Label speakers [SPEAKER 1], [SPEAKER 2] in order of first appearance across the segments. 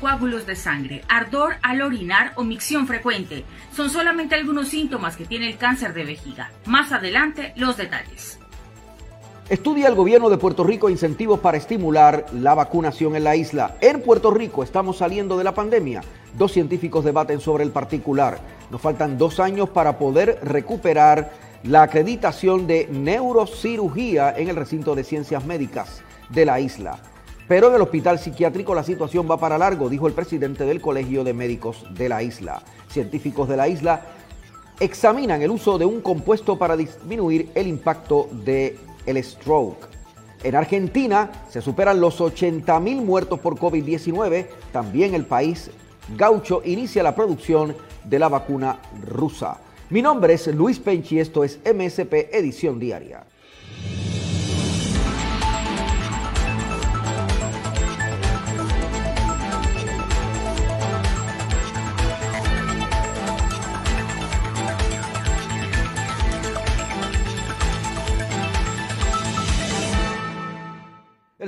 [SPEAKER 1] Coágulos de sangre, ardor al orinar o micción frecuente son solamente algunos síntomas que tiene el cáncer de vejiga. Más adelante, los detalles.
[SPEAKER 2] Estudia el gobierno de Puerto Rico incentivos para estimular la vacunación en la isla. En Puerto Rico estamos saliendo de la pandemia. Dos científicos debaten sobre el particular. Nos faltan dos años para poder recuperar la acreditación de neurocirugía en el recinto de ciencias médicas de la isla. Pero en el hospital psiquiátrico la situación va para largo, dijo el presidente del Colegio de Médicos de la isla. Científicos de la isla examinan el uso de un compuesto para disminuir el impacto del el stroke. En Argentina se superan los 80 mil muertos por COVID-19. También el país gaucho inicia la producción de la vacuna rusa. Mi nombre es Luis Penchi, esto es MSP Edición Diaria.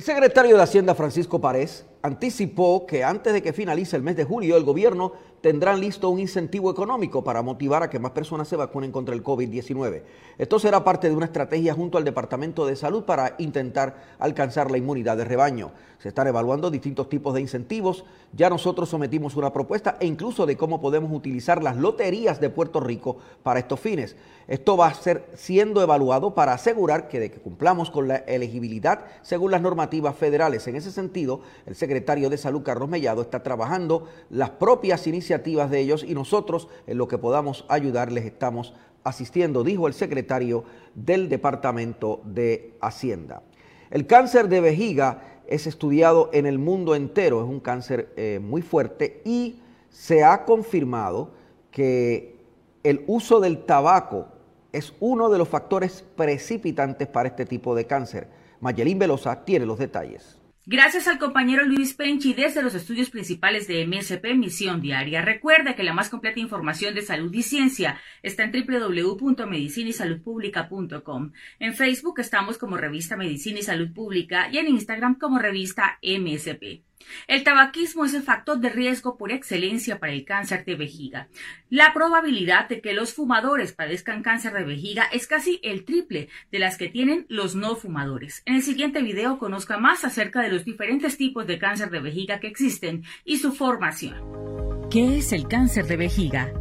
[SPEAKER 2] El secretario de Hacienda Francisco Párez anticipó que antes de que finalice el mes de julio el gobierno tendrán listo un incentivo económico para motivar a que más personas se vacunen contra el COVID-19. Esto será parte de una estrategia junto al Departamento de Salud para intentar alcanzar la inmunidad de rebaño. Se están evaluando distintos tipos de incentivos. Ya nosotros sometimos una propuesta e incluso de cómo podemos utilizar las loterías de Puerto Rico para estos fines. Esto va a ser siendo evaluado para asegurar que de que cumplamos con la elegibilidad según las normativas federales. En ese sentido, el secretario de Salud, Carlos Mellado, está trabajando las propias iniciativas de ellos y nosotros en lo que podamos ayudarles estamos asistiendo, dijo el secretario del Departamento de Hacienda. El cáncer de vejiga es estudiado en el mundo entero, es un cáncer eh, muy fuerte y se ha confirmado que el uso del tabaco es uno de los factores precipitantes para este tipo de cáncer. Mayelín Velosa tiene los detalles.
[SPEAKER 1] Gracias al compañero Luis Penchi desde los estudios principales de MSP Misión Diaria. Recuerda que la más completa información de salud y ciencia está en www.medicinisaludpublica.com. En Facebook estamos como Revista Medicina y Salud Pública y en Instagram como Revista MSP. El tabaquismo es el factor de riesgo por excelencia para el cáncer de vejiga. La probabilidad de que los fumadores padezcan cáncer de vejiga es casi el triple de las que tienen los no fumadores. En el siguiente video conozca más acerca de los diferentes tipos de cáncer de vejiga que existen y su formación. ¿Qué es el cáncer de vejiga?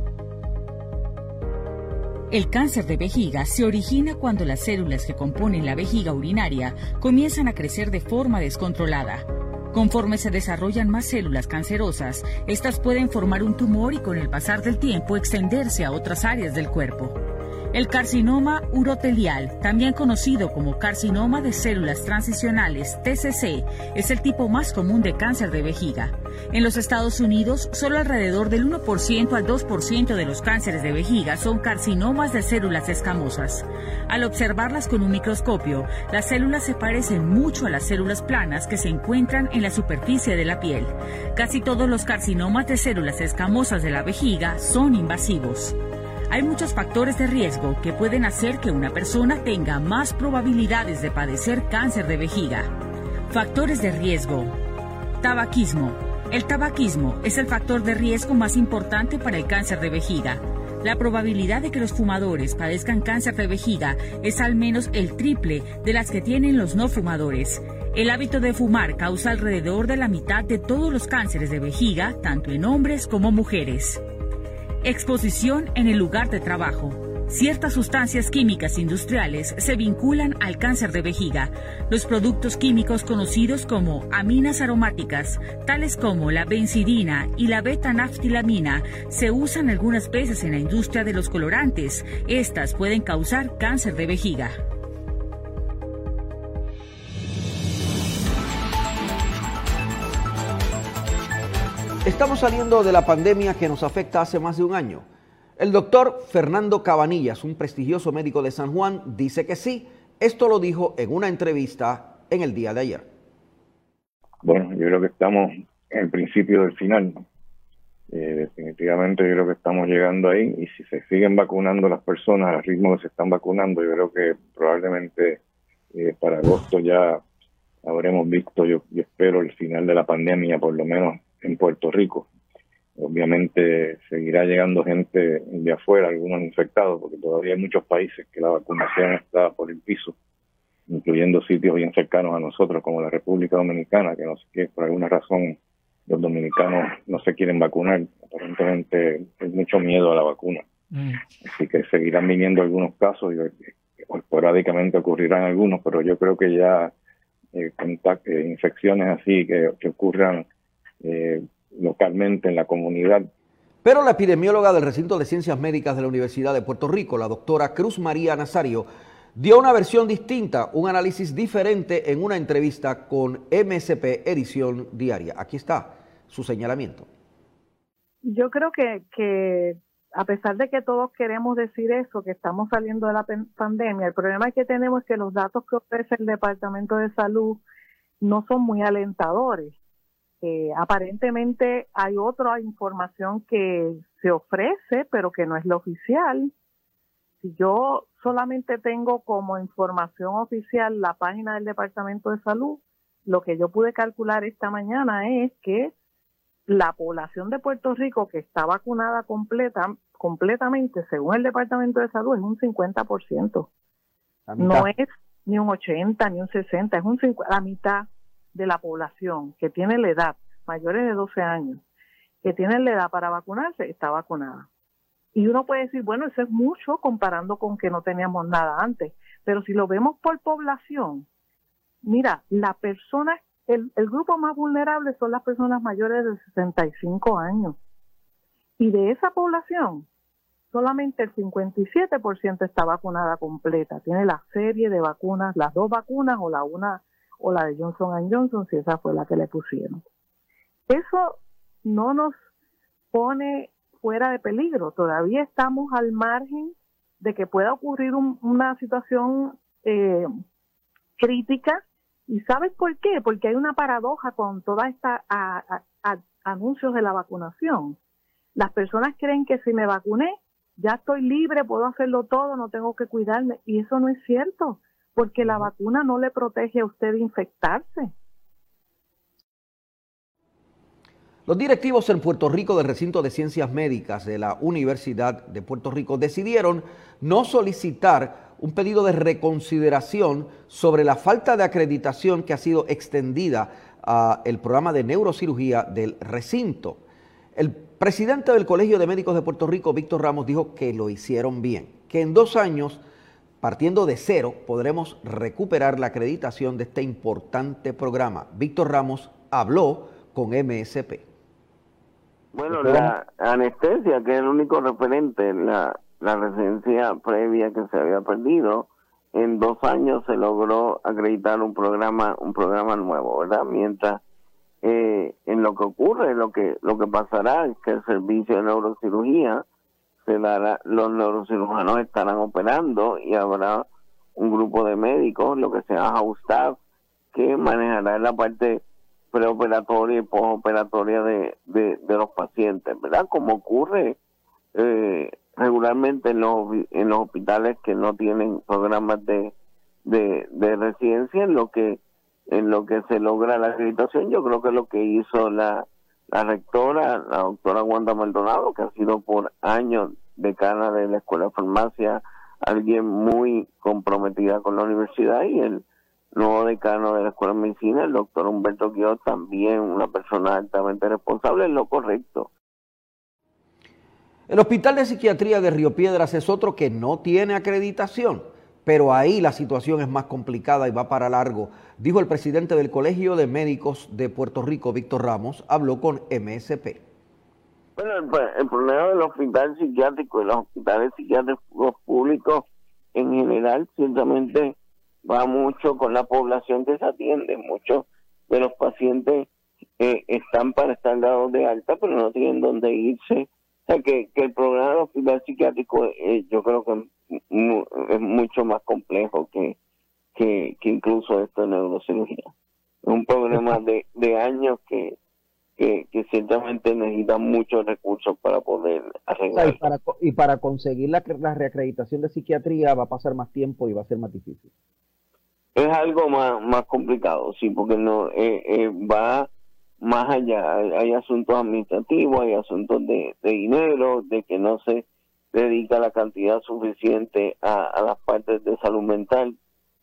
[SPEAKER 1] El cáncer de vejiga se origina cuando las células que componen la vejiga urinaria comienzan a crecer de forma descontrolada. Conforme se desarrollan más células cancerosas, estas pueden formar un tumor y con el pasar del tiempo extenderse a otras áreas del cuerpo. El carcinoma urotelial, también conocido como carcinoma de células transicionales TCC, es el tipo más común de cáncer de vejiga. En los Estados Unidos, solo alrededor del 1% al 2% de los cánceres de vejiga son carcinomas de células escamosas. Al observarlas con un microscopio, las células se parecen mucho a las células planas que se encuentran en la superficie de la piel. Casi todos los carcinomas de células escamosas de la vejiga son invasivos. Hay muchos factores de riesgo que pueden hacer que una persona tenga más probabilidades de padecer cáncer de vejiga. Factores de riesgo. Tabaquismo. El tabaquismo es el factor de riesgo más importante para el cáncer de vejiga. La probabilidad de que los fumadores padezcan cáncer de vejiga es al menos el triple de las que tienen los no fumadores. El hábito de fumar causa alrededor de la mitad de todos los cánceres de vejiga, tanto en hombres como mujeres. Exposición en el lugar de trabajo. Ciertas sustancias químicas industriales se vinculan al cáncer de vejiga. Los productos químicos conocidos como aminas aromáticas, tales como la benzidina y la beta-naftilamina, se usan algunas veces en la industria de los colorantes. Estas pueden causar cáncer de vejiga.
[SPEAKER 2] Estamos saliendo de la pandemia que nos afecta hace más de un año. El doctor Fernando Cabanillas, un prestigioso médico de San Juan, dice que sí. Esto lo dijo en una entrevista en el día de ayer.
[SPEAKER 3] Bueno, yo creo que estamos en el principio del final. Eh, definitivamente yo creo que estamos llegando ahí y si se siguen vacunando las personas al ritmo que se están vacunando, yo creo que probablemente eh, para agosto ya habremos visto, yo, yo espero, el final de la pandemia, por lo menos en Puerto Rico. Obviamente seguirá llegando gente de afuera, algunos infectados, porque todavía hay muchos países que la vacunación está por el piso, incluyendo sitios bien cercanos a nosotros, como la República Dominicana, que no sé qué, por alguna razón los dominicanos no se quieren vacunar. Aparentemente hay mucho miedo a la vacuna. Mm. Así que seguirán viniendo algunos casos y esporádicamente ocurrirán algunos, pero yo creo que ya eh, eh infecciones así que, que ocurran eh, localmente en la comunidad.
[SPEAKER 2] Pero la epidemióloga del recinto de ciencias médicas de la Universidad de Puerto Rico, la doctora Cruz María Nazario, dio una versión distinta, un análisis diferente en una entrevista con MSP Edición Diaria. Aquí está su señalamiento.
[SPEAKER 4] Yo creo que, que a pesar de que todos queremos decir eso, que estamos saliendo de la pandemia, el problema que tenemos es que los datos que ofrece el Departamento de Salud no son muy alentadores. Eh, aparentemente hay otra información que se ofrece, pero que no es la oficial. Si yo solamente tengo como información oficial la página del Departamento de Salud, lo que yo pude calcular esta mañana es que la población de Puerto Rico que está vacunada completa, completamente, según el Departamento de Salud, es un 50%. No es ni un 80, ni un 60, es un la mitad de la población que tiene la edad, mayores de 12 años, que tienen la edad para vacunarse, está vacunada. Y uno puede decir, bueno, eso es mucho comparando con que no teníamos nada antes. Pero si lo vemos por población, mira, la persona, el, el grupo más vulnerable son las personas mayores de 65 años. Y de esa población, solamente el 57% está vacunada completa. Tiene la serie de vacunas, las dos vacunas o la una o la de Johnson Johnson, si esa fue la que le pusieron. Eso no nos pone fuera de peligro, todavía estamos al margen de que pueda ocurrir una situación eh, crítica. ¿Y sabes por qué? Porque hay una paradoja con toda esta anuncios de la vacunación. Las personas creen que si me vacuné, ya estoy libre, puedo hacerlo todo, no tengo que cuidarme. Y eso no es cierto porque la vacuna no le protege a usted de infectarse.
[SPEAKER 2] Los directivos en Puerto Rico del recinto de ciencias médicas de la Universidad de Puerto Rico decidieron no solicitar un pedido de reconsideración sobre la falta de acreditación que ha sido extendida al programa de neurocirugía del recinto. El presidente del Colegio de Médicos de Puerto Rico, Víctor Ramos, dijo que lo hicieron bien, que en dos años Partiendo de cero, podremos recuperar la acreditación de este importante programa. Víctor Ramos habló con MSP.
[SPEAKER 5] Bueno, la anestesia, que es el único referente, la, la residencia previa que se había perdido, en dos años se logró acreditar un programa, un programa nuevo, ¿verdad? Mientras eh, en lo que ocurre, lo que lo que pasará es que el servicio de neurocirugía se dará, los neurocirujanos estarán operando y habrá un grupo de médicos, lo que se llama house staff, que manejará la parte preoperatoria y postoperatoria de, de, los pacientes, ¿verdad? Como ocurre eh, regularmente en los, en los hospitales que no tienen programas de, de, de residencia, en lo que en lo que se logra la acreditación, yo creo que lo que hizo la la rectora, la doctora Wanda Maldonado, que ha sido por años decana de la Escuela de Farmacia, alguien muy comprometida con la universidad, y el nuevo decano de la Escuela de Medicina, el doctor Humberto Guiot, también una persona altamente responsable, es lo correcto.
[SPEAKER 2] El Hospital de Psiquiatría de Río Piedras es otro que no tiene acreditación pero ahí la situación es más complicada y va para largo, dijo el presidente del Colegio de Médicos de Puerto Rico, Víctor Ramos, habló con MSP.
[SPEAKER 5] Bueno, el, problema del hospital psiquiátrico y los hospitales psiquiátricos públicos en general ciertamente va mucho con la población que se atiende. Muchos de los pacientes eh, están para estar dados de alta, pero no tienen dónde irse. Sea, que, el programa de hospital psiquiátrico eh, yo creo que es mucho más complejo que, que, incluso esto de neurocirugía. Es un problema de, de años que, que, ciertamente necesita muchos recursos para poder arreglar.
[SPEAKER 2] y, para, y para conseguir la, la reacreditación de psiquiatría va a pasar más tiempo y va a ser más difícil.
[SPEAKER 5] Es algo más, más complicado, sí, porque no eh, eh, va más allá. Hay, asuntos administrativos, hay asuntos de, dinero, de que no se dedica la cantidad suficiente a, las partes de salud mental,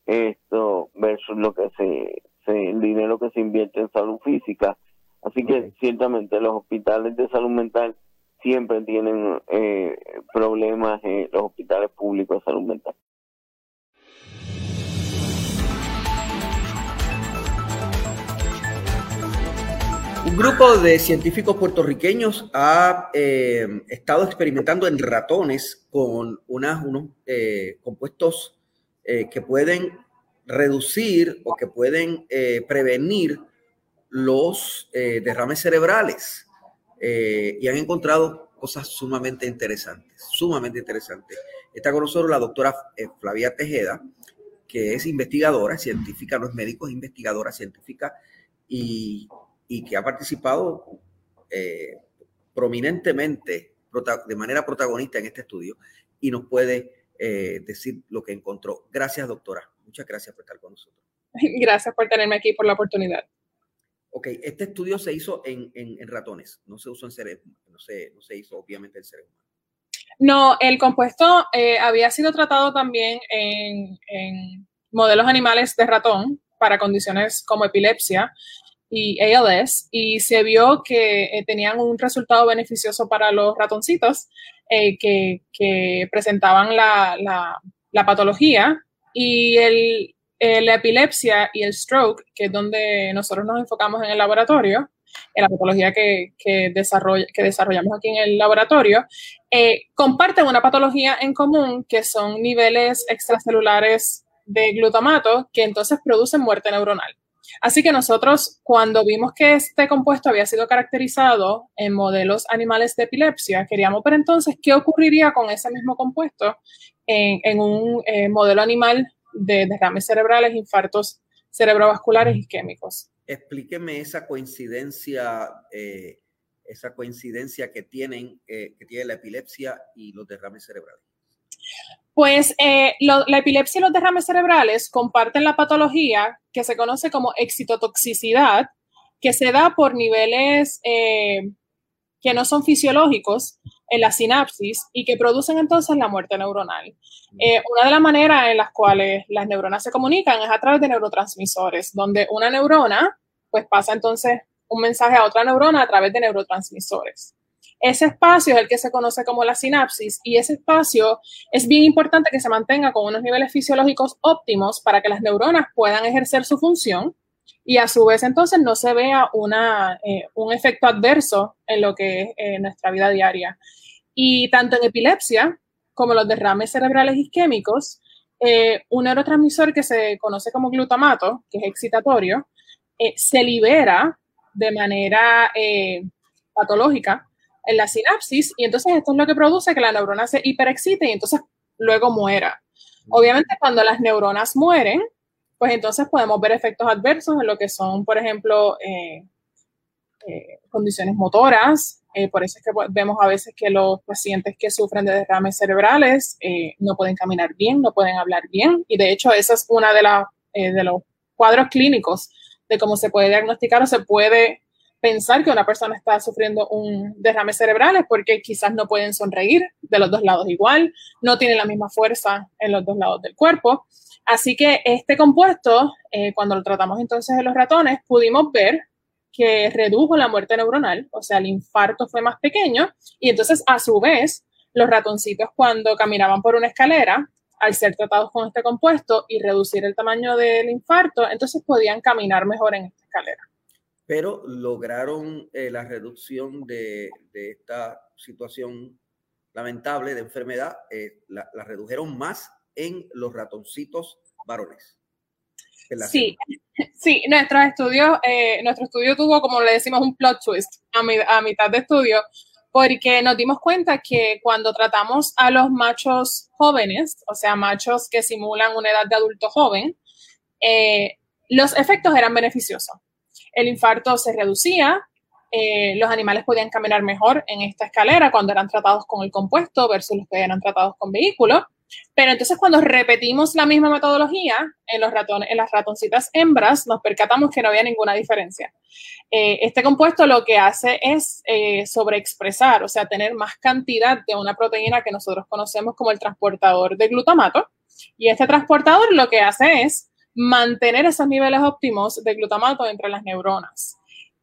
[SPEAKER 5] esto versus lo que se, se, el dinero que se invierte en salud física Así que ciertamente los hospitales de salud mental siempre tienen eh, problemas, en los hospitales públicos de salud mental.
[SPEAKER 2] Un grupo de científicos puertorriqueños ha eh, estado experimentando en ratones con unos eh, compuestos que pueden reducir o que pueden prevenir los eh, derrames cerebrales eh, y han encontrado cosas sumamente interesantes, sumamente interesantes. Está con nosotros la doctora eh, Flavia Tejeda, que es investigadora científica, no es médico, es investigadora científica y, que ha participado prominentemente, de manera protagonista en este estudio y nos puede decir lo que encontró. Gracias, doctora. Muchas gracias por estar con nosotros.
[SPEAKER 6] Gracias por tenerme aquí, por la oportunidad.
[SPEAKER 2] Ok, este estudio se hizo en, ratones, no se usó en seres, no se, no se hizo obviamente en seres humanos.
[SPEAKER 6] No, el compuesto eh, había sido tratado también en, modelos animales de ratón para condiciones como epilepsia y ALS y se vio que eh, tenían un resultado beneficioso para los ratoncitos eh, que, presentaban la, patología y el, la epilepsia y el stroke, que es donde nosotros nos enfocamos en el laboratorio, en la patología que desarrollamos aquí en el laboratorio, eh, comparten una patología en común que son niveles extracelulares de glutamato que entonces producen muerte neuronal. Así que nosotros, cuando vimos que este compuesto había sido caracterizado en modelos animales de epilepsia, queríamos ver entonces qué ocurriría con ese mismo compuesto en, un eh, modelo animal de derrames cerebrales, infartos cerebrovasculares isquémicos.
[SPEAKER 2] Explíqueme esa coincidencia, eh, esa coincidencia que tienen, eh, que tiene la epilepsia y los derrames cerebrales.
[SPEAKER 6] Pues eh, la epilepsia y los derrames cerebrales comparten la patología que se conoce como excitotoxicidad, que se da por niveles que no son fisiológicos en la sinapsis y que producen entonces la muerte neuronal. Eh, una de las maneras en las cuales las neuronas se comunican es a través de neurotransmisores, donde una neurona pues pasa entonces un mensaje a otra neurona a través de neurotransmisores. Ese espacio es el que se conoce como la sinapsis y ese espacio es bien importante que se mantenga con unos niveles fisiológicos óptimos para que las neuronas puedan ejercer su función y a su vez entonces no se vea una, eh, un efecto adverso en lo que es eh, nuestra vida diaria. Y tanto en epilepsia como los derrames cerebrales isquémicos, eh, un neurotransmisor que se conoce como glutamato, que es excitatorio, se libera de manera patológica en la sinapsis y entonces esto es lo que produce que la neurona se hiperexcite y entonces luego muera. Obviamente cuando las neuronas mueren, pues entonces podemos ver efectos adversos en lo que son, por ejemplo, eh, eh, condiciones motoras. Eh, por eso es que vemos a veces que los pacientes que sufren de derrames cerebrales no pueden caminar bien, no pueden hablar bien. Y de hecho, esa es una de, de los cuadros clínicos de cómo se puede diagnosticar o se puede pensar que una persona está sufriendo un derrame cerebral es porque quizás no pueden sonreír de los dos lados igual, no tienen la misma fuerza en los dos lados del cuerpo. Así que este compuesto, eh, cuando lo tratamos entonces en los ratones, pudimos ver que redujo la muerte neuronal, o sea, el infarto fue más pequeño y entonces a su vez los ratoncitos cuando caminaban por una escalera, al ser tratados con este compuesto y reducir el tamaño del infarto, entonces podían caminar mejor en esta escalera
[SPEAKER 2] pero lograron eh, la reducción de, esta situación lamentable de enfermedad, eh, la, redujeron más en los ratoncitos varones.
[SPEAKER 6] Sí, sí, nuestros estudios, eh, nuestro estudio tuvo, como le decimos, un plot twist a, a mitad de estudio, porque nos dimos cuenta que cuando tratamos a los machos jóvenes, o sea, machos que simulan una edad de adulto joven, eh, los efectos eran beneficiosos. El infarto se reducía, eh, los animales podían caminar mejor en esta escalera cuando eran tratados con el compuesto versus los que eran tratados con vehículos. Pero entonces cuando repetimos la misma metodología en, los ratones, en las ratoncitas hembras, nos percatamos que no había ninguna diferencia. Eh, este compuesto lo que hace es eh, sobreexpresar, o sea, tener más cantidad de una proteína que nosotros conocemos como el transportador de glutamato. Y este transportador lo que hace es mantener esos niveles óptimos de glutamato entre las neuronas.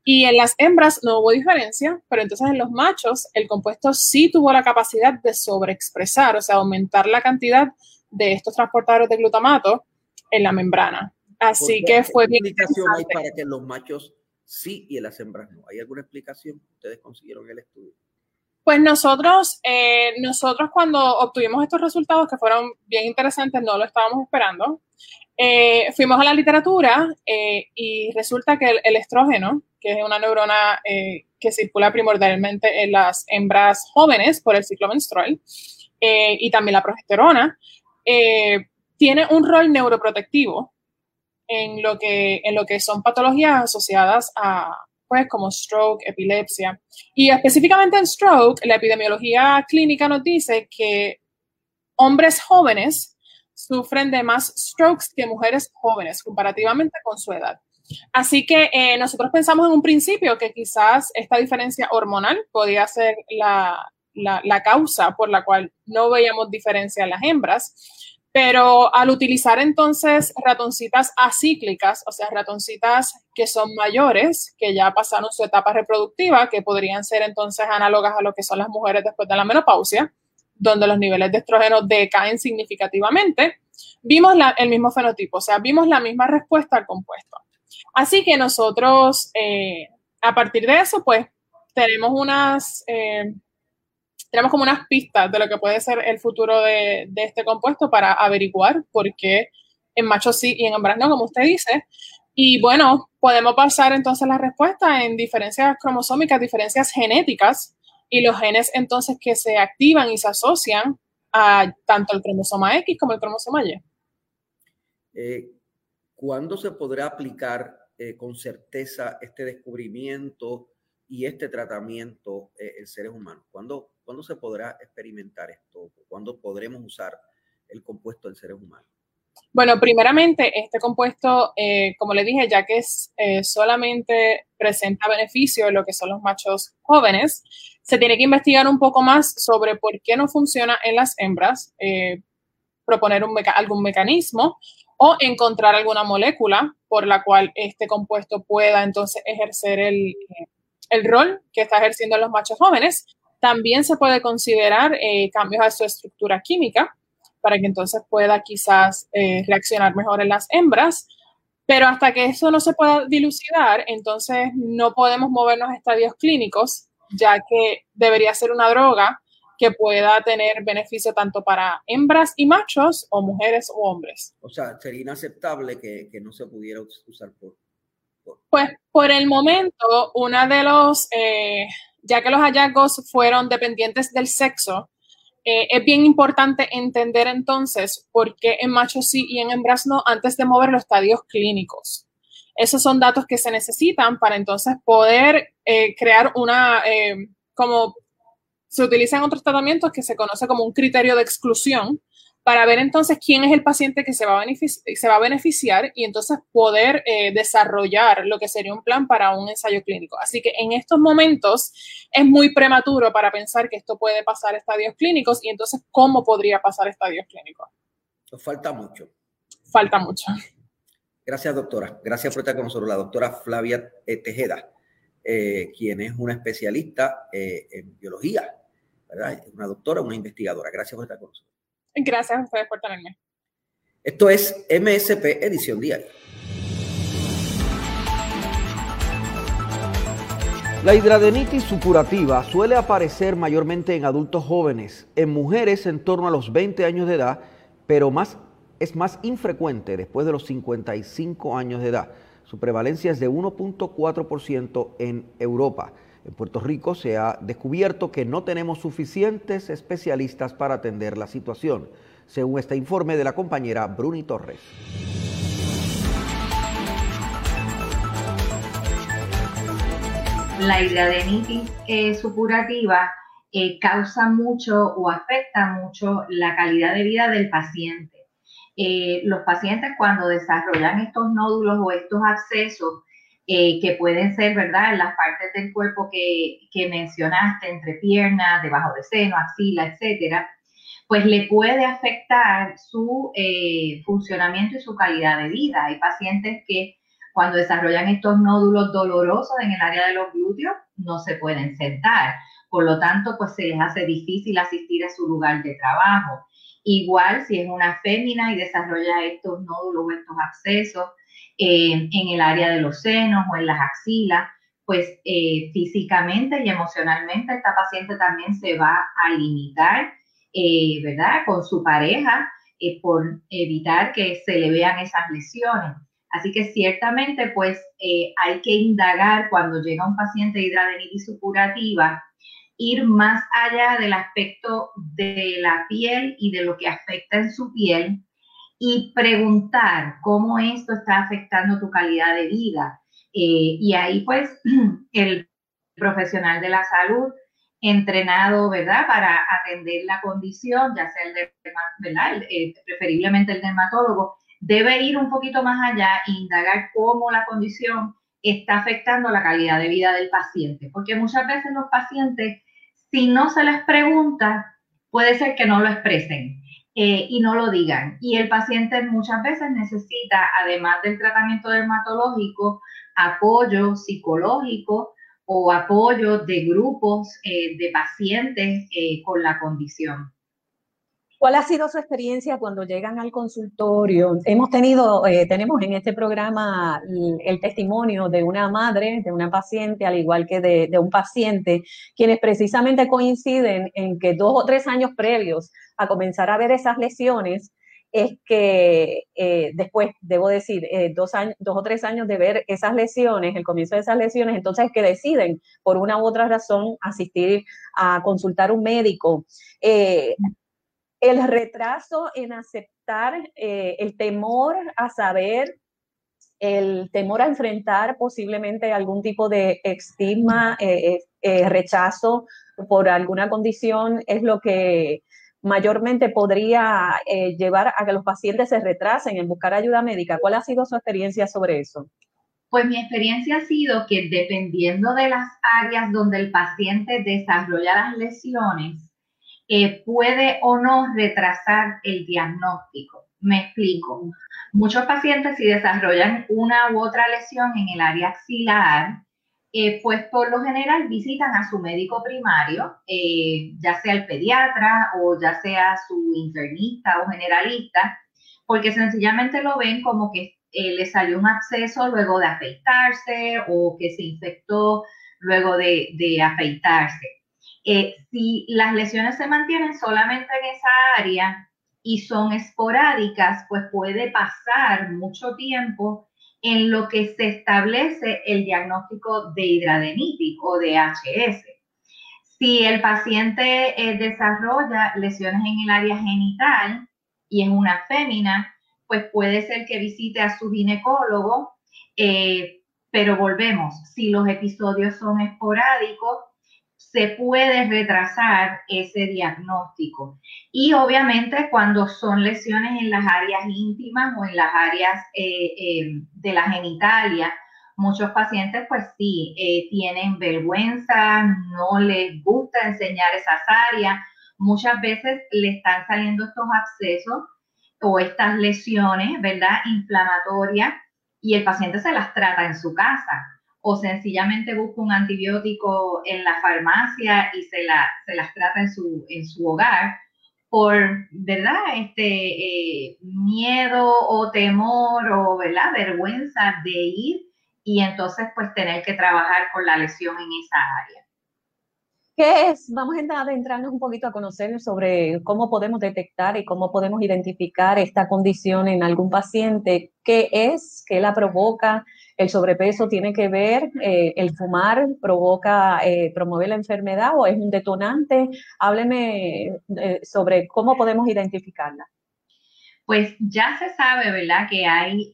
[SPEAKER 6] Y en las hembras no hubo diferencia, pero entonces en los machos el compuesto sí tuvo la capacidad de sobreexpresar, o sea, aumentar la cantidad de estos transportadores de glutamato en la membrana. Así que fue bien.
[SPEAKER 2] ¿Qué explicación hay para que los machos sí y en las hembras no? ¿Hay alguna explicación? ¿Ustedes consiguieron el estudio?
[SPEAKER 6] Pues nosotros, eh, nosotros cuando obtuvimos estos resultados que fueron bien interesantes, no lo estábamos esperando, eh, fuimos a la literatura eh, y resulta que el, estrógeno, que es una neurona eh, que circula primordialmente en las hembras jóvenes por el ciclo menstrual, y también la progesterona, tiene un rol neuroprotectivo en lo, que, en lo que son patologías asociadas a, pues, como stroke, epilepsia. Y específicamente en stroke, la epidemiología clínica nos dice que hombres jóvenes sufren de más strokes que mujeres jóvenes comparativamente con su edad. Así que eh, nosotros pensamos en un principio que quizás esta diferencia hormonal podía ser la, la, causa por la cual no veíamos diferencia en las hembras, pero al utilizar entonces ratoncitas acíclicas, o sea, ratoncitas que son mayores, que ya pasaron su etapa reproductiva, que podrían ser entonces análogas a lo que son las mujeres después de la menopausia, donde los niveles de estrógeno decaen significativamente, vimos el mismo fenotipo, o sea, vimos la misma respuesta al compuesto. Así que nosotros, eh, a partir de eso, pues tenemos unas, eh, tenemos como unas pistas de lo que puede ser el futuro de, de, este compuesto para averiguar por qué en machos sí y en hembras no, como usted dice. Y bueno, podemos basar entonces la respuesta en diferencias cromosómicas, diferencias genéticas y los genes entonces que se activan y se asocian a tanto el cromosoma X como el cromosoma Y.
[SPEAKER 2] Eh, ¿Cuándo se podrá aplicar eh, con certeza este descubrimiento y este tratamiento eh, en seres humanos? ¿Cuándo, ¿Cuándo se podrá experimentar esto? ¿Cuándo podremos usar el compuesto en seres humanos?
[SPEAKER 6] Bueno, primeramente, este compuesto, eh, como le dije, ya que es, eh, solamente presenta beneficio en lo que son los machos jóvenes, se tiene que investigar un poco más sobre por qué no funciona en las hembras, eh, proponer algún mecanismo o encontrar alguna molécula por la cual este compuesto pueda entonces ejercer el, el rol que está ejerciendo en los machos jóvenes. También se puede considerar cambios a su estructura química para que entonces pueda quizás eh, reaccionar mejor en las hembras. Pero hasta que eso no se pueda dilucidar, entonces no podemos movernos a estadios clínicos, ya que debería ser una droga que pueda tener beneficio tanto para hembras y machos o mujeres o hombres.
[SPEAKER 2] O sea, sería inaceptable que, no se pudiera usar por,
[SPEAKER 6] Pues por el momento, una de los, eh, ya que los hallazgos fueron dependientes del sexo, eh, es bien importante entender entonces por qué en machos sí y en hembras no antes de mover los estadios clínicos. Esos son datos que se necesitan para entonces poder eh, crear una, eh, como se utilizan otros tratamientos que se conoce como un criterio de exclusión, para ver entonces quién es el paciente que se va a, se va a beneficiar y entonces poder eh, desarrollar lo que sería un plan para un ensayo clínico. Así que en estos momentos es muy prematuro para pensar que esto puede pasar a estadios clínicos y entonces cómo podría pasar a estadios clínicos.
[SPEAKER 2] Nos falta mucho.
[SPEAKER 6] Falta mucho.
[SPEAKER 2] Gracias, doctora. Gracias por estar con nosotros, la doctora Flavia eh, Tejeda, eh, quien es una especialista en biología, ¿verdad? Una doctora, una investigadora. Gracias por estar con nosotros.
[SPEAKER 6] Gracias a ustedes por tenerme.
[SPEAKER 2] Esto es MSP Edición Diaria. La hidradenitis supurativa suele aparecer mayormente en adultos jóvenes, en mujeres en torno a los 20 años de edad, pero más es más infrecuente después de los 55 años de edad. Su prevalencia es de 1.4% en Europa. En Puerto Rico se ha descubierto que no tenemos suficientes especialistas para atender la situación, según este informe de la compañera Bruni Torres.
[SPEAKER 7] La hidradenitis eh, supurativa eh, causa mucho o afecta mucho la calidad de vida del paciente. Eh, los pacientes cuando desarrollan estos nódulos o estos accesos, eh, que pueden ser, ¿verdad?, las partes del cuerpo que, que mencionaste, entre piernas, debajo de seno, axila, etcétera, pues le puede afectar su funcionamiento y su calidad de vida. Hay pacientes que cuando desarrollan estos nódulos dolorosos en el área de los glúteos no se pueden sentar por lo tanto, pues se les hace difícil asistir a su lugar de trabajo. Igual si es una fémina y desarrolla estos nódulos o estos accesos eh, en el área de los senos o en las axilas, pues eh, físicamente y emocionalmente esta paciente también se va a limitar, eh, ¿verdad? Con su pareja por evitar que se le vean esas lesiones. Así que ciertamente, pues hay que indagar cuando llega un paciente de hidradenitis supurativa ir más allá del aspecto de la piel y de lo que afecta en su piel y preguntar cómo esto está afectando tu calidad de vida. Eh, y ahí pues el profesional de la salud entrenado, ¿verdad? Para atender la condición, ya sea el, de, ¿verdad? Eh, preferiblemente el dermatólogo, debe ir un poquito más allá e indagar cómo la condición está afectando la calidad de vida del paciente, porque muchas veces los pacientes si no se les pregunta, puede ser que no lo expresen eh, y no lo digan. Y el paciente muchas veces necesita, además del tratamiento dermatológico, apoyo psicológico o apoyo de grupos eh, de pacientes eh, con la condición.
[SPEAKER 8] ¿Cuál ha sido su experiencia cuando llegan al consultorio? Hemos tenido, eh, tenemos en este programa el, testimonio de una madre, de una paciente, al igual que de, un paciente, quienes precisamente coinciden en que dos o tres años previos a comenzar a ver esas lesiones, es que eh, después, debo decir, eh, dos, años, dos o tres años de ver esas lesiones, el comienzo de esas lesiones, entonces que deciden por una u otra razón asistir a consultar un médico el retraso en aceptar, eh, el temor a saber, el temor a enfrentar posiblemente algún tipo de estigma, eh, eh, rechazo por alguna condición, es lo que mayormente podría llevar a que los pacientes se retrasen en buscar ayuda médica. ¿Cuál ha sido su experiencia sobre eso?
[SPEAKER 7] Pues mi experiencia ha sido que dependiendo de las áreas donde el paciente desarrolla las lesiones, eh, puede o no retrasar el diagnóstico. Me explico. Muchos pacientes si desarrollan una u otra lesión en el área axilar, eh, pues por lo general visitan a su médico primario, eh, ya sea el pediatra o ya sea su internista o generalista, porque sencillamente lo ven como que le salió un absceso luego de afeitarse o que se infectó luego de afeitarse. Eh, si las lesiones se mantienen solamente en esa área y son esporádicas, pues puede pasar mucho tiempo en lo que se establece el diagnóstico de hidradenitis o de HS. Si el paciente eh, desarrolla lesiones en el área genital y es una fémina, pues puede ser que visite a su ginecólogo, eh, pero volvemos, si los episodios son esporádicos, se puede retrasar ese diagnóstico. Y obviamente cuando son lesiones en las áreas íntimas o en las áreas eh, eh, de la genitalia, muchos pacientes pues sí, eh, tienen vergüenza, no les gusta enseñar esas áreas, muchas veces le están saliendo estos accesos o estas lesiones, ¿verdad? Inflamatorias y el paciente se las trata en su casa o sencillamente busca un antibiótico en la farmacia y se, la, se las trata en su, en su hogar por, ¿verdad? Este eh, miedo o temor o, ¿verdad? Vergüenza de ir y entonces pues tener que trabajar con la lesión en esa área.
[SPEAKER 8] ¿Qué es? Vamos a adentrarnos un poquito a conocer sobre cómo podemos detectar y cómo podemos identificar esta condición en algún paciente. ¿Qué es? ¿Qué la provoca? ¿El sobrepeso tiene que ver? Eh, ¿El fumar provoca, eh, promueve la enfermedad o es un detonante? Hábleme eh, sobre cómo podemos identificarla.
[SPEAKER 7] Pues ya se sabe, ¿verdad? Que hay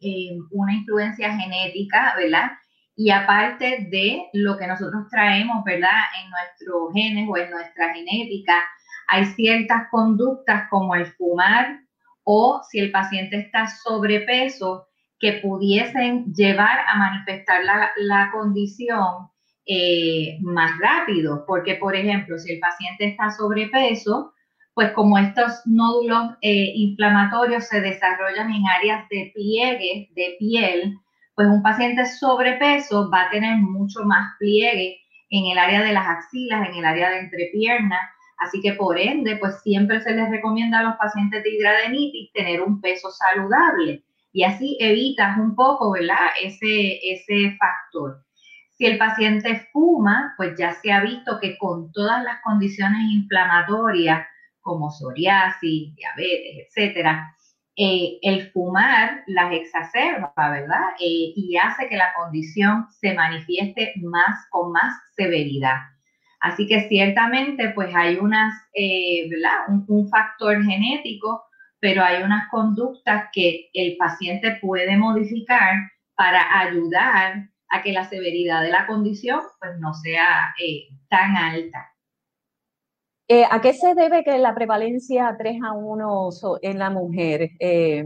[SPEAKER 7] una influencia genética, ¿verdad? Y aparte de lo que nosotros traemos, ¿verdad? En nuestros genes o en nuestra genética, hay ciertas conductas como el fumar o si el paciente está sobrepeso que pudiesen llevar a manifestar la, condición eh, más rápido. Porque, por ejemplo, si el paciente está sobrepeso, pues como estos nódulos eh, inflamatorios se desarrollan en áreas de pliegue de piel, pues un paciente sobrepeso va a tener mucho más pliegue en el área de las axilas, en el área de entrepierna. Así que por ende, pues siempre se les recomienda a los pacientes de hidradenitis tener un peso saludable y así evitas un poco, ¿verdad? Ese, ese factor. Si el paciente fuma, pues ya se ha visto que con todas las condiciones inflamatorias como psoriasis, diabetes, etcétera, eh, el fumar las exacerba, ¿verdad? Eh, y hace que la condición se manifieste más con más severidad. Así que ciertamente pues hay unas, eh, ¿verdad? Un, factor genético, pero hay unas conductas que el paciente puede modificar para ayudar a que la severidad de la condición pues no sea tan alta.
[SPEAKER 8] Eh, ¿A qué se debe que la prevalencia 3 a 1 en la mujer eh,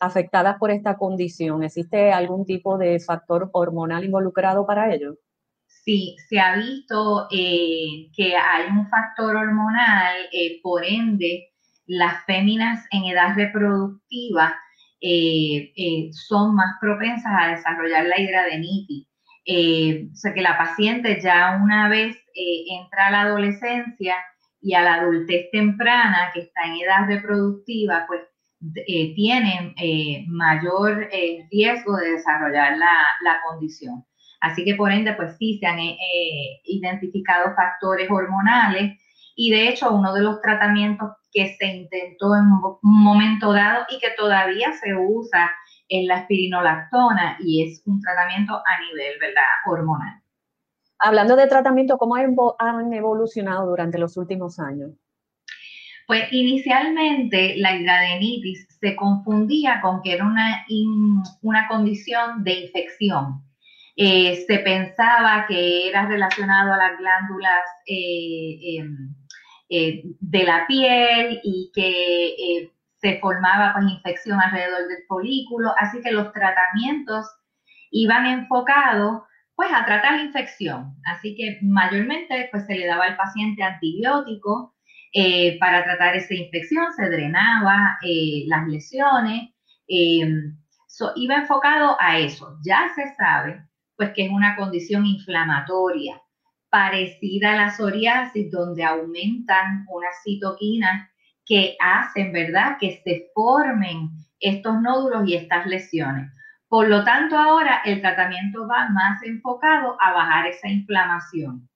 [SPEAKER 8] afectada por esta condición? ¿Existe algún tipo de factor hormonal involucrado para ello?
[SPEAKER 7] Sí, se ha visto eh, que hay un factor hormonal, por ende, las féminas en edad reproductiva son más propensas a desarrollar la hidradenitis. o sea que la paciente ya una vez entra a la adolescencia, y a la adultez temprana, que está en edad reproductiva, pues eh, tienen eh, mayor eh, riesgo de desarrollar la, condición. Así que por ende, pues sí, se han identificado factores hormonales y de hecho uno de los tratamientos que se intentó en un momento dado y que todavía se usa es la espirinolactona y es un tratamiento a nivel, ¿verdad?, hormonal.
[SPEAKER 8] Hablando de tratamiento, ¿cómo han evolucionado durante los últimos años?
[SPEAKER 7] Pues inicialmente la hidradenitis se confundía con que era una, una condición de infección. Eh, se pensaba que era relacionado a las glándulas eh, em, eh, de la piel y que se formaba pues, infección alrededor del folículo, así que los tratamientos iban enfocados pues a tratar la infección. Así que mayormente pues se le daba al paciente antibiótico eh, para tratar esa infección, se drenaba eh, las lesiones, eh, iba enfocado a eso. Ya se sabe pues que es una condición inflamatoria parecida a la psoriasis, donde aumentan unas citoquinas que hacen, ¿verdad?, que se formen estos nódulos y estas lesiones. Por lo tanto, ahora el tratamiento va más enfocado a bajar esa inflamación.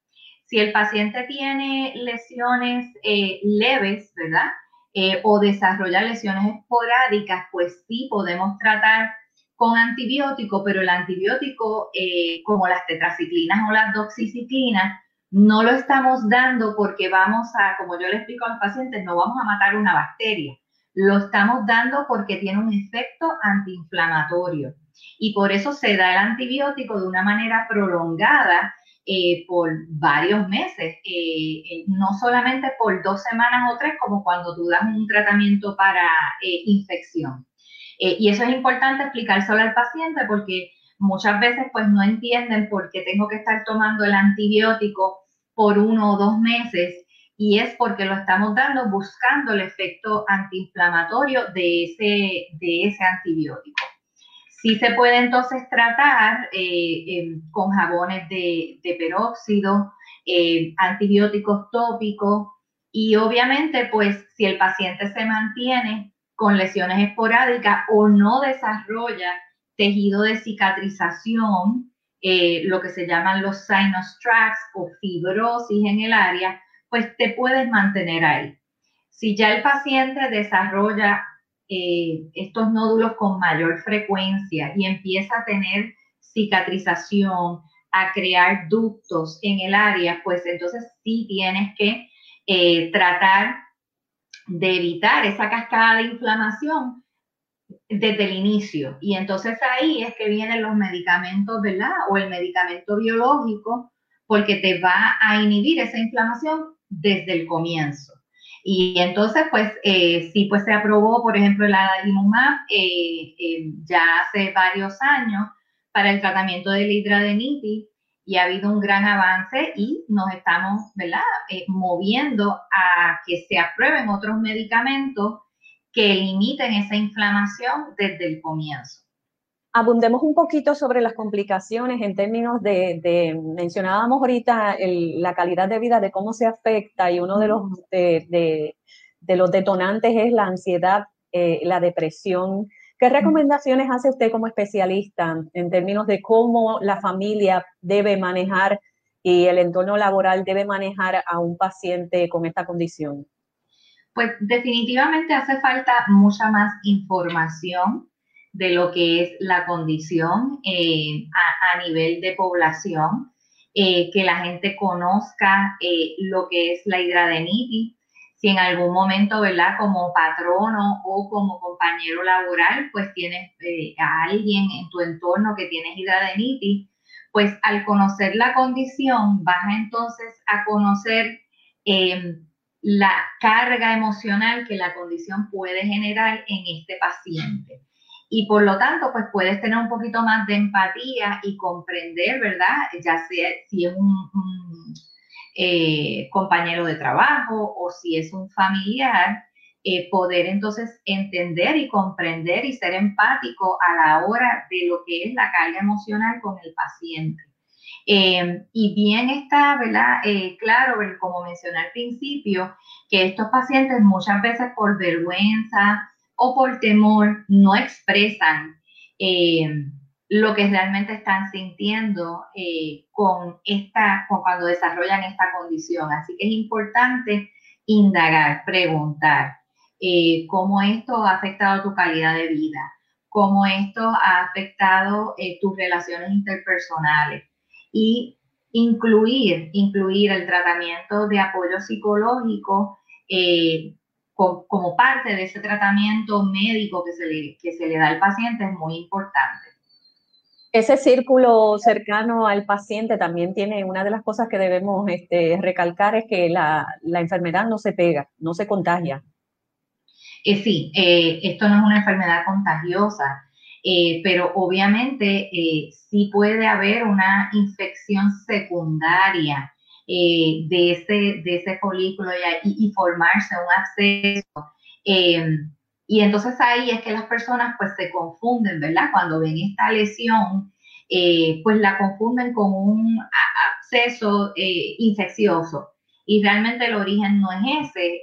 [SPEAKER 7] Si el paciente tiene lesiones eh, leves, ¿verdad? Eh, o desarrolla lesiones esporádicas, pues sí podemos tratar con antibiótico, pero el antibiótico, eh, como las tetraciclinas o las doxiciclinas, no lo estamos dando porque vamos a, como yo le explico a los pacientes, no vamos a matar una bacteria. Lo estamos dando porque tiene un efecto antiinflamatorio y por eso se da el antibiótico de una manera prolongada eh, por varios meses, eh, no solamente por dos semanas o tres, como cuando tú das un tratamiento para infección. Y eso es importante explicárselo al paciente porque muchas veces pues no entienden por qué tengo que estar tomando el antibiótico por uno o dos meses y es porque lo estamos dando buscando el efecto antiinflamatorio de ese, de ese antibiótico. Sí se puede entonces tratar eh, em, con jabones de, peróxido, eh, antibióticos tópicos y obviamente pues si el paciente se mantiene con lesiones esporádicas o no desarrolla tejido de cicatrización eh, lo que se llaman los sinus tracts o fibrosis en el área, pues te puedes mantener ahí. Si ya el paciente desarrolla eh, estos nódulos con mayor frecuencia y empieza a tener cicatrización, a crear ductos en el área, pues entonces sí tienes que eh, tratar de evitar esa cascada de inflamación desde el inicio. Y entonces ahí es que vienen los medicamentos, ¿verdad? O el medicamento biológico, porque te va a inhibir esa inflamación desde el comienzo. Y entonces, pues, eh, sí, pues se aprobó, por ejemplo, la adalimumab eh, eh, ya hace varios años para el tratamiento de la hidradenitis y ha habido un gran avance y nos estamos, ¿verdad?, moviendo a que se aprueben otros medicamentos que limiten esa inflamación desde el comienzo
[SPEAKER 8] abundemos un poquito sobre las complicaciones en términos de, mencionábamos ahorita la calidad de vida, de cómo se afecta y uno de los, de, los detonantes es la ansiedad, eh, la depresión. ¿Qué recomendaciones hace usted como especialista en términos de cómo la familia debe manejar y el entorno laboral debe manejar a un paciente con esta condición?
[SPEAKER 7] Pues definitivamente hace falta mucha más información de lo que es la condición eh, a, nivel de población, eh, que la gente conozca eh, lo que es la hidradenitis. Si en algún momento, ¿verdad? Como patrono o como compañero laboral, pues tienes a alguien en tu entorno que tiene hidradenitis, pues al conocer la condición vas entonces a conocer la carga emocional que la condición puede generar en este paciente y por lo tanto, pues puedes tener un poquito más de empatía y comprender, ¿verdad? Ya sea si es un, eh, compañero de trabajo o si es un familiar, eh, poder entonces entender y comprender y ser empático a la hora de lo que es la carga emocional con el paciente. Eh, y bien está, ¿verdad? claro, como mencioné al principio, que estos pacientes muchas veces por vergüenza, o por temor no expresan eh, lo que realmente están sintiendo eh, con esta, cuando desarrollan esta condición. Así que es importante indagar, preguntar eh, cómo esto ha afectado tu calidad de vida, cómo esto ha afectado tus relaciones interpersonales y incluir, incluir el tratamiento de apoyo psicológico como parte de ese tratamiento médico que se, le, que se le da al paciente es muy importante.
[SPEAKER 8] Ese círculo cercano al paciente también tiene una de las cosas que debemos este, recalcar es que la, enfermedad no se pega, no se contagia.
[SPEAKER 7] Eh, sí, eh, esto no es una enfermedad contagiosa, eh, pero obviamente sí puede haber una infección secundaria de, ese, de folículo y, y formarse un acceso. Y entonces ahí es que las personas pues se confunden, ¿verdad? Cuando ven esta lesión, eh, pues la confunden con un acceso eh, infeccioso. Y realmente el origen no es ese,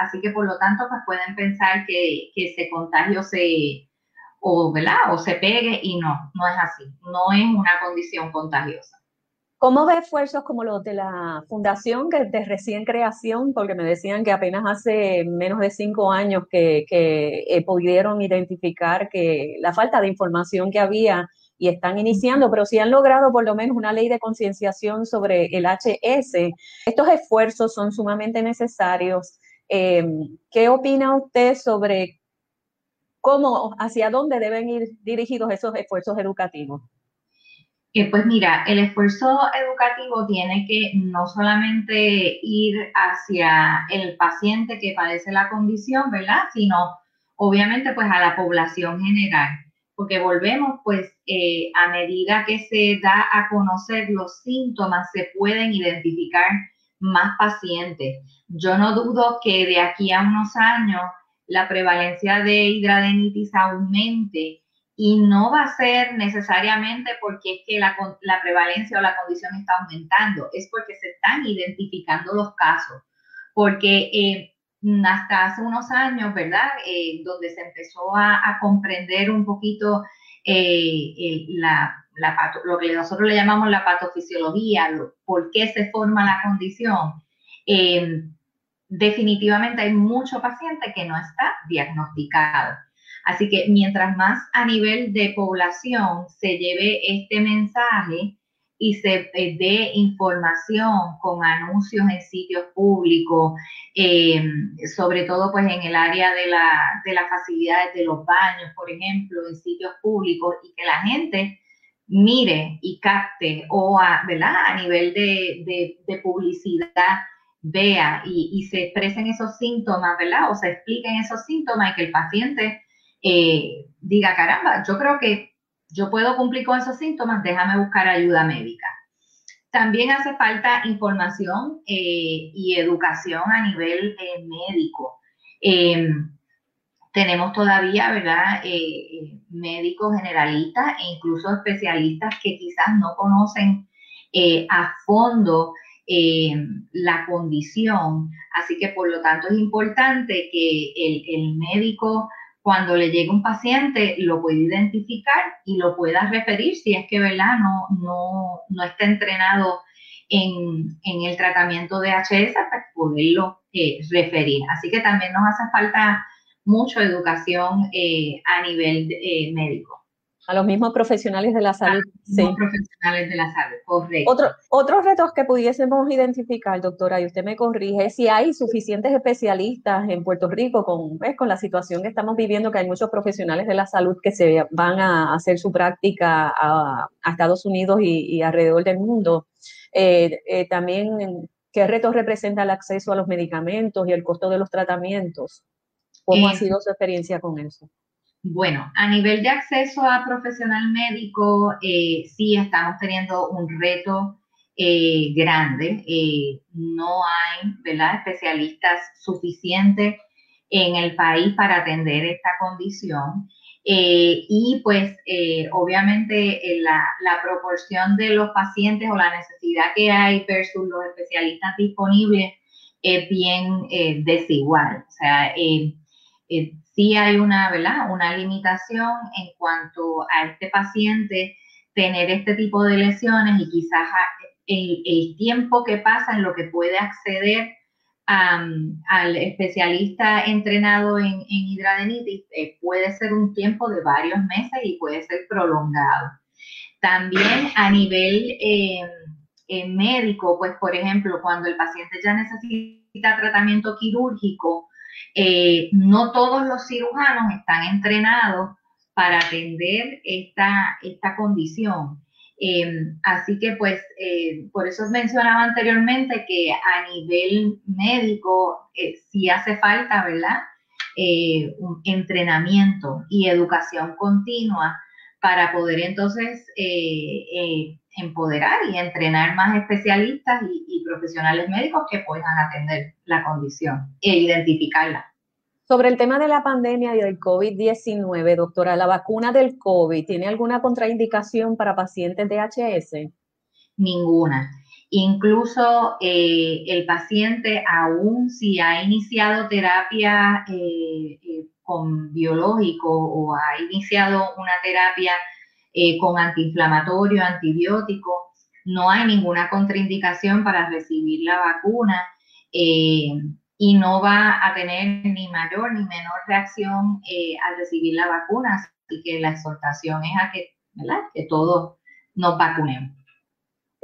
[SPEAKER 7] así que por lo tanto pues pueden pensar que, que ese contagio se, o, ¿verdad? o se pegue y no, no es así, no es una condición contagiosa.
[SPEAKER 8] ¿Cómo ve esfuerzos como los de la fundación que de recién creación, porque me decían que apenas hace menos de cinco años que, eh, pudieron identificar que la falta de información que había y están iniciando, pero sí han logrado por lo menos una ley de concienciación sobre el HS. Estos esfuerzos son sumamente necesarios. Em, ¿Qué opina usted sobre cómo, hacia dónde deben ir dirigidos esos esfuerzos educativos?
[SPEAKER 7] Pues mira, el esfuerzo educativo tiene que no solamente ir hacia el paciente que padece la condición, ¿verdad? Sino obviamente pues a la población general, porque volvemos pues eh, a medida que se da a conocer los síntomas, se pueden identificar más pacientes. Yo no dudo que de aquí a unos años la prevalencia de hidradenitis aumente y no va a ser necesariamente porque es que la, prevalencia o la condición está aumentando, es porque se están identificando los casos, porque eh, hasta hace unos años, ¿verdad? Eh, donde se empezó a, comprender un poquito eh, la, lo que nosotros le llamamos la patofisiología, por qué se forma la condición, definitivamente hay mucho paciente que no está diagnosticado. Así que mientras más a nivel de población se lleve este mensaje y se eh, dé información con anuncios en sitios públicos, eh, sobre todo pues en el área de, la, de las facilidades de los baños, por ejemplo, en sitios públicos y que la gente mire y capte o a, ¿verdad? a nivel de, de, publicidad vea y, y, se expresen esos síntomas, ¿verdad? O se expliquen esos síntomas y que el paciente eh, diga, caramba, yo creo que yo puedo cumplir con esos síntomas, déjame buscar ayuda médica. También hace falta información eh, y educación a nivel eh, médico. Em, tenemos todavía, ¿verdad?, médicos generalistas e incluso especialistas que quizás no conocen a fondo em, la condición. Así que, por lo tanto, es importante que el, el médico cuando le llegue un paciente lo puede identificar y lo pueda referir si es que ¿verdad? No, no, no está entrenado en, el tratamiento de HS para poderlo eh, referir. Así que también nos hace falta mucho educación eh, a nivel eh, médico
[SPEAKER 8] a los mismos profesionales de la salud.
[SPEAKER 7] sí. profesionales de la salud, correcto.
[SPEAKER 8] Otro, otros retos que pudiésemos identificar, doctora, y usted me corrige, si hay suficientes especialistas en Puerto Rico con, con la situación que estamos viviendo, que hay muchos profesionales de la salud que se van a hacer su práctica a, Estados Unidos y, alrededor del mundo. Eh, eh, también, ¿qué retos representa el acceso a los medicamentos y el costo de los tratamientos? ¿Cómo ha eh, sido su experiencia con eso?
[SPEAKER 7] Bueno, a nivel de acceso a profesional médico, eh, sí estamos teniendo un reto eh, grande. Eh, no hay ¿verdad? especialistas suficientes en el país para atender esta condición. y pues obviamente la, la, proporción de los pacientes o la necesidad que hay versus los especialistas disponibles es bien desigual. O sea, sí hay una, ¿verdad? una limitación en cuanto a este paciente tener este tipo de lesiones y quizás el, tiempo que pasa en lo que puede acceder al especialista entrenado en, en hidradenitis eh, puede ser un tiempo de varios meses y puede ser prolongado. También a nivel eh, eh, médico, pues por ejemplo, cuando el paciente ya necesita tratamiento quirúrgico, eh, no todos los cirujanos están entrenados para atender esta, esta condición. Eh, así que pues eh, por eso mencionaba anteriormente que a nivel médico sí hace falta, ¿verdad? un entrenamiento y educación continua para poder entonces empoderar y entrenar más especialistas y, profesionales médicos que puedan atender la condición e identificarla.
[SPEAKER 8] Sobre el tema de la pandemia y del COVID-19, doctora, ¿la vacuna del COVID tiene alguna contraindicación para pacientes de HS?
[SPEAKER 7] Ninguna. Incluso eh, el paciente, aún si ha iniciado terapia eh, eh, con biológico o ha iniciado una terapia eh, con antiinflamatorio, antibiótico. No hay ninguna contraindicación para recibir la vacuna eh, y no va a tener ni mayor ni menor reacción eh, al recibir la vacuna. Así que la exhortación es a que, que todos nos vacunemos.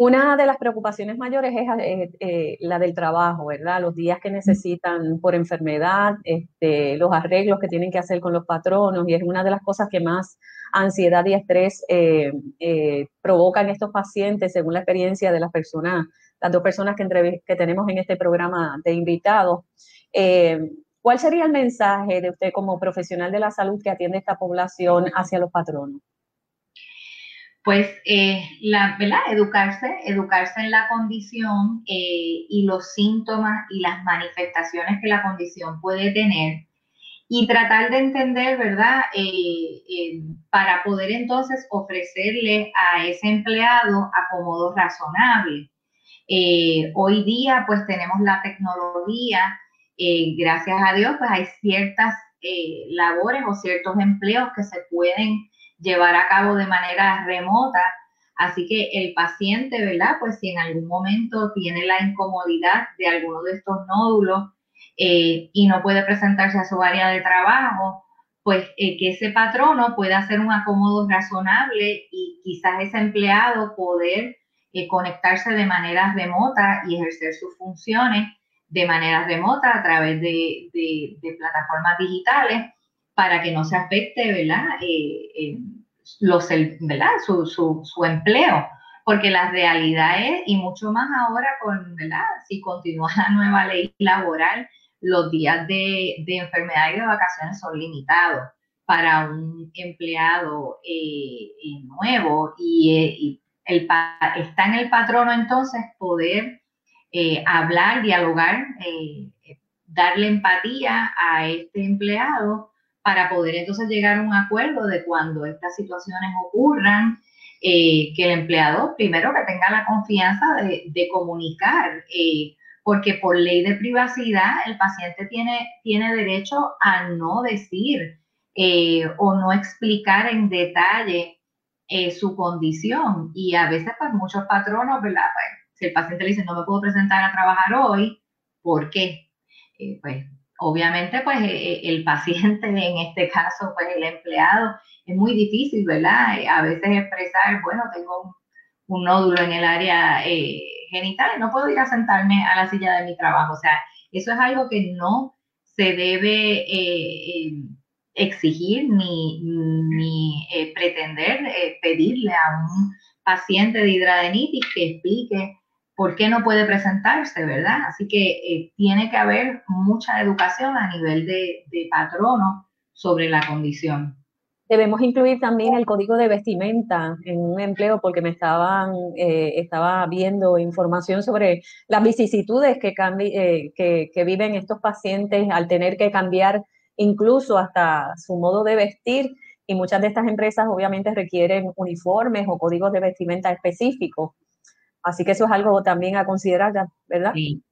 [SPEAKER 8] Una de las preocupaciones mayores es la del trabajo, ¿verdad? Los días que necesitan por enfermedad, este, los arreglos que tienen que hacer con los patronos, y es una de las cosas que más ansiedad y estrés eh, eh, provocan estos pacientes, según la experiencia de las personas, las dos personas que, que tenemos en este programa de invitados. Eh, ¿Cuál sería el mensaje de usted como profesional de la salud que atiende esta población hacia los patronos?
[SPEAKER 7] Pues, la, ¿verdad? Educarse, educarse en la condición y los síntomas y las manifestaciones que la condición puede tener y tratar de entender, ¿verdad? Eh, eh, para poder entonces ofrecerle a ese empleado acomodo razonable. Eh, hoy día, pues tenemos la tecnología, gracias a Dios, pues hay ciertas labores o ciertos empleos que se pueden llevar a cabo de manera remota. Así que el paciente, ¿verdad? Pues si en algún momento tiene la incomodidad de alguno de estos nódulos eh, y no puede presentarse a su área de trabajo, pues eh, que ese patrono pueda hacer un acomodo razonable y quizás ese empleado poder eh, conectarse de manera remota y ejercer sus funciones de manera remota a través de, plataformas digitales para que no se afecte, ¿verdad? Eh, los, ¿verdad? Su, su, empleo. Porque la realidad es, y mucho más ahora con, ¿verdad? Si continúa la nueva ley laboral, los días de, enfermedad y de vacaciones son limitados para un empleado eh, eh, nuevo y, eh, está en el patrono entonces poder hablar, dialogar, darle empatía a este empleado para poder entonces llegar a un acuerdo de cuando estas situaciones ocurran, que el empleado primero que tenga la confianza de, comunicar porque por ley de privacidad el paciente tiene, tiene derecho a no decir eh, o no explicar en detalle eh, su condición. Y a veces, pues muchos patronos, ¿verdad? Pues, si el paciente le dice, no me puedo presentar a trabajar hoy, ¿por qué? Eh, pues obviamente, pues el paciente, en este caso, pues el empleado, es muy difícil, ¿verdad? A veces expresar, bueno, tengo un, nódulo en el área genitales, no puedo ir a sentarme a la silla de mi trabajo. O sea, eso es algo que no se debe eh, eh, exigir ni, eh, pretender pedirle a un paciente de hidradenitis que explique por qué no puede presentarse, ¿verdad? Así que tiene que haber mucha educación a nivel de patrono sobre la condición.
[SPEAKER 8] Debemos incluir también el código de vestimenta en un empleo porque me estaban, eh, estaba viendo información sobre las vicisitudes que, eh, que, que, viven estos pacientes al tener que cambiar incluso hasta su modo de vestir y muchas de estas empresas obviamente requieren uniformes o códigos de vestimenta específicos. Así que eso es algo también a considerar, ¿verdad?
[SPEAKER 7] Sí,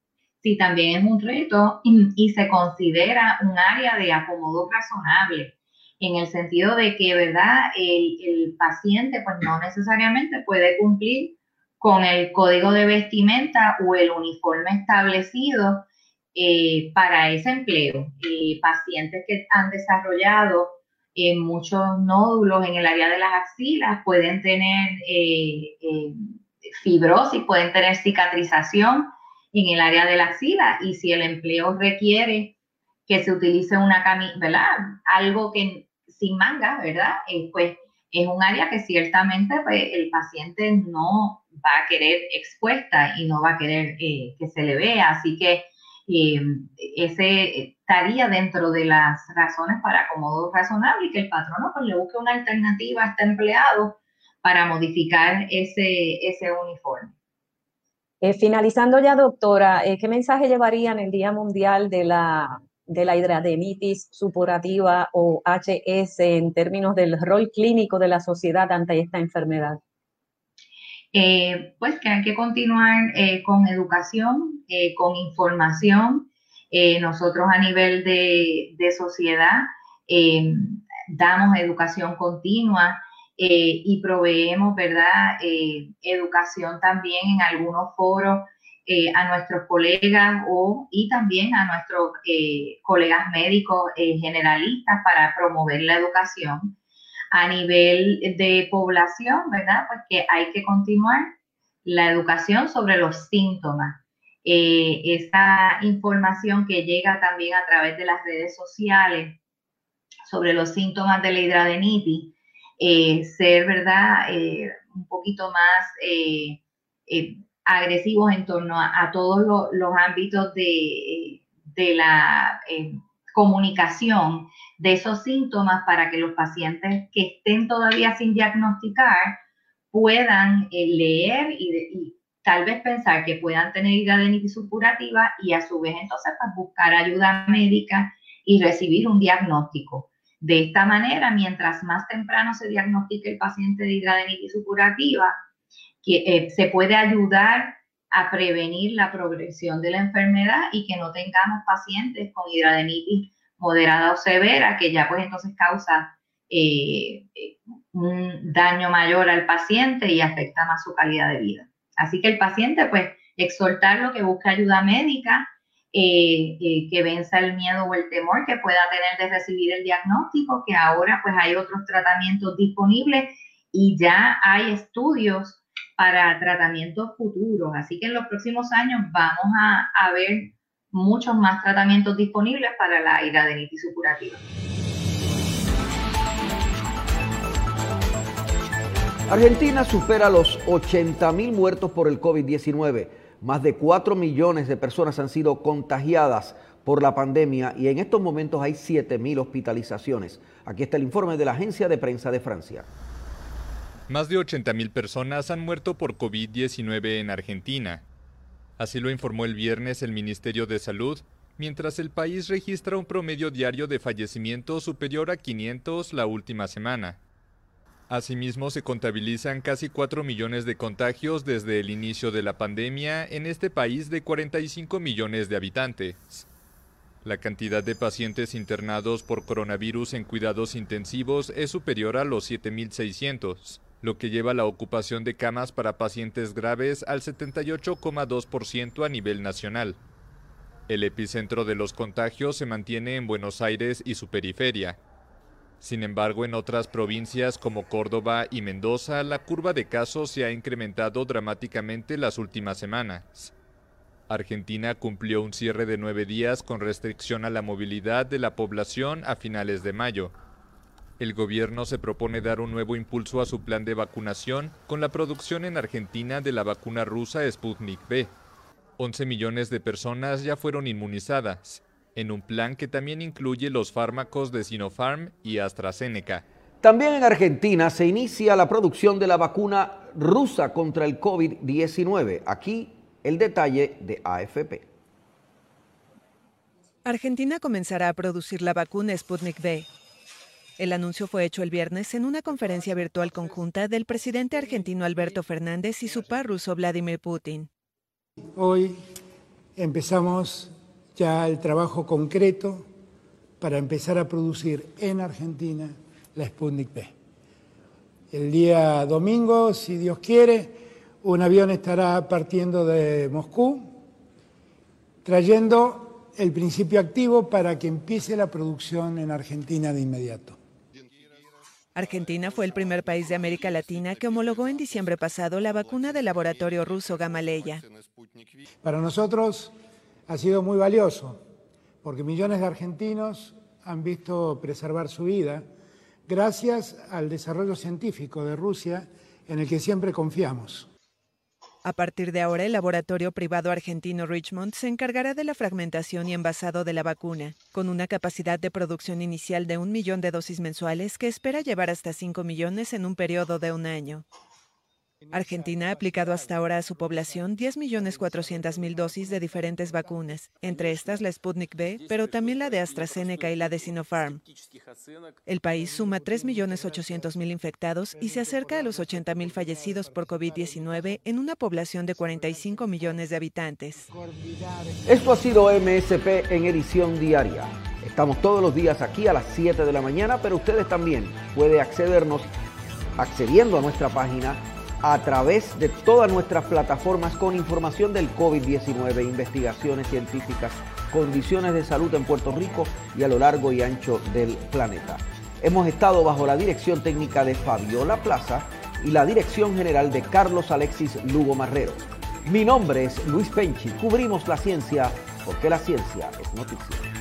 [SPEAKER 7] sí también es un reto y, se considera un área de acomodo razonable en el sentido de que, ¿verdad? El, paciente pues no necesariamente puede cumplir con el código de vestimenta o el uniforme establecido eh, para ese empleo. Eh, pacientes que han desarrollado eh, muchos nódulos en el área de las axilas pueden tener fibrosis, pueden tener cicatrización en el área de la axila y si el empleo requiere que se utilice una camisa, ¿verdad? Algo que sin manga, ¿verdad? Eh, pues es un área que ciertamente pues, el paciente no va a querer expuesta y no va a querer eh, que se le vea. Así que eh, ese estaría dentro de las razones para acomodo razonable y que el patrono pues, le busque una alternativa a este empleado para modificar ese, ese uniforme.
[SPEAKER 8] finalizando ya, doctora, ¿qué mensaje llevaría en el Día Mundial de la de la hidradenitis supurativa o HS en términos del rol clínico de la sociedad ante esta enfermedad?
[SPEAKER 7] Eh, pues que hay que continuar eh, con educación, eh, con información. nosotros a nivel de, de sociedad damos educación continua y proveemos, ¿verdad? educación también en algunos foros eh, a nuestros colegas o, y también a nuestros eh, colegas médicos eh, generalistas para promover la educación. A nivel de población, ¿verdad? Pues que hay que continuar la educación sobre los síntomas. esta información que llega también a través de las redes sociales sobre los síntomas de la hidradenitis, ser, ¿verdad? un poquito más agresivos en torno a, todos los ámbitos de, la eh, comunicación de esos síntomas para que los pacientes que estén todavía sin diagnosticar puedan eh, leer y, tal vez pensar que puedan tener hidradenitis supurativa y a su vez entonces pues, buscar ayuda médica y recibir un diagnóstico. De esta manera, mientras más temprano se diagnostique el paciente de hidradenitis supurativa, que eh, se puede ayudar a prevenir la progresión de la enfermedad y que no tengamos pacientes con hidradenitis moderada o severa, que ya pues entonces causa eh, un daño mayor al paciente y afecta más su calidad de vida. Así que el paciente, pues, exhortarlo que busque ayuda médica, eh, eh, que venza el miedo o el temor que pueda tener de recibir el diagnóstico, que ahora pues hay otros tratamientos disponibles y ya hay estudios para tratamientos futuros. Así que en los próximos años vamos a, a ver muchos más tratamientos disponibles para la hidradenitis supurativa.
[SPEAKER 2] Argentina supera los 80 mil muertos por el COVID-19. Más de 4 millones de personas han sido contagiadas por la pandemia y en estos momentos hay 7 mil hospitalizaciones. Aquí está el informe de la agencia de prensa de Francia.
[SPEAKER 9] Más de 80 mil personas han muerto por COVID-19 en Argentina. Así lo informó el viernes el Ministerio de Salud, mientras el país registra un promedio diario de fallecimientos superior a 500 la última semana. Asimismo, se contabilizan casi 4 millones de contagios desde el inicio de la pandemia en este país de 45 millones de habitantes. La cantidad de pacientes internados por coronavirus en cuidados intensivos es superior a los 7.600, lo que lleva la ocupación de camas para pacientes graves al 78,2% a nivel nacional. El epicentro de los contagios se mantiene en Buenos Aires y su periferia, sin embargo, en otras provincias como Córdoba y Mendoza, la curva de casos se ha incrementado dramáticamente las últimas semanas. Argentina cumplió un cierre de nueve días con restricción a la movilidad de la población a finales de mayo. El gobierno se propone dar un nuevo impulso a su plan de vacunación con la producción en Argentina de la vacuna rusa Sputnik V. 11 millones de personas ya fueron inmunizadas, en un plan que también incluye los fármacos de Sinopharm y AstraZeneca.
[SPEAKER 2] También en Argentina se inicia la producción de la vacuna rusa contra el COVID-19. Aquí el detalle de AFP.
[SPEAKER 10] Argentina comenzará a producir la vacuna Sputnik V. El anuncio fue hecho el viernes en una conferencia virtual conjunta del presidente argentino Alberto Fernández y su par ruso Vladimir Putin.
[SPEAKER 11] Hoy empezamos ya el trabajo concreto para empezar a producir en Argentina la Sputnik V. El día domingo, si Dios quiere, un avión estará partiendo de Moscú, trayendo el principio activo para que empiece la producción en Argentina de inmediato.
[SPEAKER 10] Argentina fue el primer país de América Latina que homologó en diciembre pasado la vacuna del laboratorio ruso Gamaleya.
[SPEAKER 11] Para nosotros ha sido muy valioso, porque millones de argentinos han visto preservar su vida gracias al desarrollo científico de Rusia en el que siempre confiamos.
[SPEAKER 10] A partir de ahora, el laboratorio privado argentino Richmond se encargará de la fragmentación y envasado de la vacuna, con una capacidad de producción inicial de un millón de dosis mensuales que espera llevar hasta 5 millones en un periodo de un año. Argentina ha aplicado hasta ahora a su población 10.400.000 dosis de diferentes vacunas, entre estas la Sputnik V, pero también la de AstraZeneca y la de Sinopharm. El país suma 3.800.000 infectados y se acerca a los 80.000 fallecidos por COVID-19 en una población de 45 millones de habitantes.
[SPEAKER 2] Esto ha sido MSP en edición diaria. Estamos todos los días aquí a las 7 de la mañana, pero ustedes también pueden accedernos accediendo a nuestra página a través de todas nuestras plataformas con información del COVID-19, investigaciones científicas, condiciones de salud en Puerto Rico y a lo largo y ancho del planeta. Hemos estado bajo la dirección técnica de Fabiola Plaza y la dirección general de Carlos Alexis Lugo Marrero. Mi nombre es Luis Penchi, cubrimos la ciencia porque la ciencia es noticia.